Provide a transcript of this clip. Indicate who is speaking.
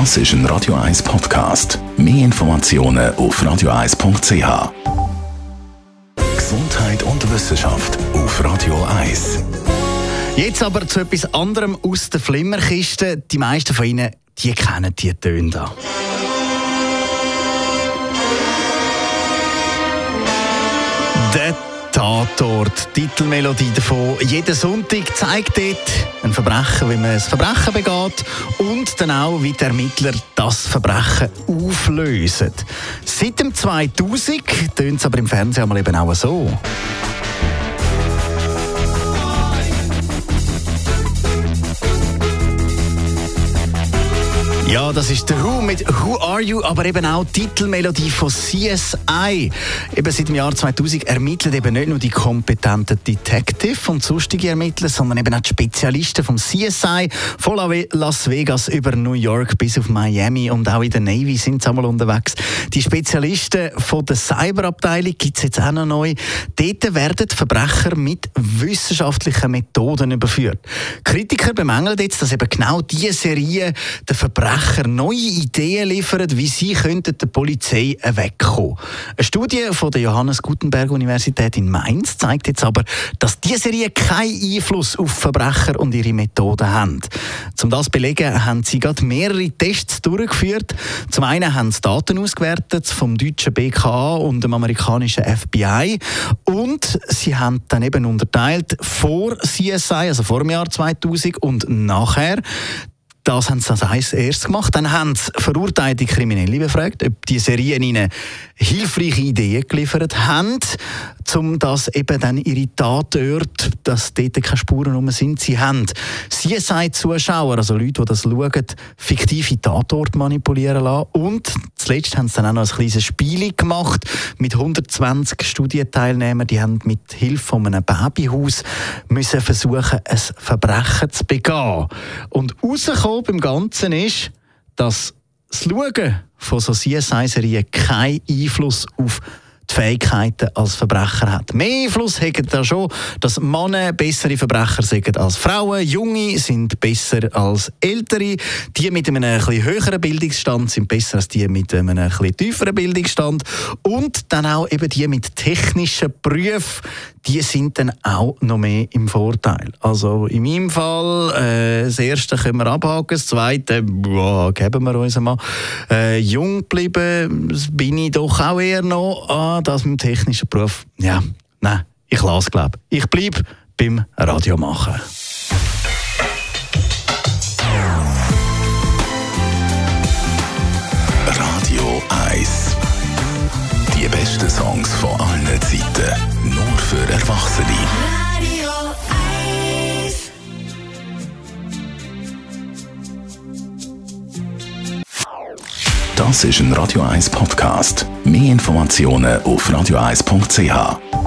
Speaker 1: Das ist ein Radio 1 Podcast. Mehr Informationen auf radio1.ch. Gesundheit und Wissenschaft auf Radio 1.
Speaker 2: Jetzt aber zu etwas anderem aus der Flimmerkiste. Die meisten von Ihnen, die kennen die Töne da. Tatort, Titelmelodie davon. Jeden Sonntag zeigt dort ein Verbrechen, wie man ein Verbrechen begeht und dann auch, wie die Ermittler das Verbrechen auflösen. Seit dem 2000 tönt es aber im Fernsehen mal eben auch so. Ja, das ist der Who mit Who Are You, aber eben auch die Titelmelodie von CSI. Eben seit dem Jahr 2000 ermitteln eben nicht nur die kompetenten Detective und sonstige Ermittler, sondern eben auch die Spezialisten vom CSI von Las Vegas über New York bis auf Miami und auch in der Navy sind sie einmal unterwegs. Die Spezialisten von der Cyberabteilung gibt es jetzt auch noch neu. Dort werden Verbrecher mit wissenschaftlichen Methoden überführt. Kritiker bemängeln jetzt, dass eben genau diese Serie der Verbrecher Verbrecher neue Ideen liefern, wie sie könnten der Polizei wegkommen. Eine Studie von der Johannes Gutenberg Universität in Mainz zeigt jetzt aber, dass diese Serie keinen Einfluss auf Verbrecher und ihre Methoden haben. Um das zu belegen, haben sie gerade mehrere Tests durchgeführt. Zum einen haben sie Daten ausgewertet vom deutschen BKA und dem amerikanischen FBI und sie haben dann eben unterteilt vor CSI, also vor dem Jahr 2000 und nachher. Das haben sie als erstes gemacht. Dann haben sie verurteilte Kriminelle befragt, ob die Serien ihnen hilfreiche Ideen geliefert haben, um dass eben dann ihre Tatort, dass dort keine Spuren rum sind. Sie haben CSI-Zuschauer, also Leute, die das schauen, fiktive Tatort manipulieren lassen. Und zuletzt haben sie dann auch noch ein kleines Spiel gemacht mit 120 Studienteilnehmern. Die haben mit Hilfe von einem Babyhaus müssen versuchen, ein Verbrechen zu begehen. Und rausgekommen beim Ganzen ist, dass das Schauen von so CSI-Serien keinen Einfluss auf Fähigkeiten als Verbrecher hat. Mehr Einfluss haben da schon, dass Männer bessere Verbrecher sind als Frauen, Junge sind besser als Ältere, die mit einem etwas höheren Bildungsstand sind besser als die mit einem etwas tieferen Bildungsstand. Und dann auch eben die mit technischen Berufen, die sind dann auch noch mehr im Vorteil. Also in meinem Fall, äh, das erste können wir abhaken, das zweite, boah, geben wir uns mal. Äh, jung geblieben bin ich doch auch eher noch. Ah, das mit dem technischen Beruf, ja, nein, ich lasse glaube ich. bleibe beim.
Speaker 1: Radio besten Songs von allen Zeiten, nur für Erwachsene. Radio 1 Das ist ein Radio 1 Podcast. Mehr Informationen auf radio1.ch.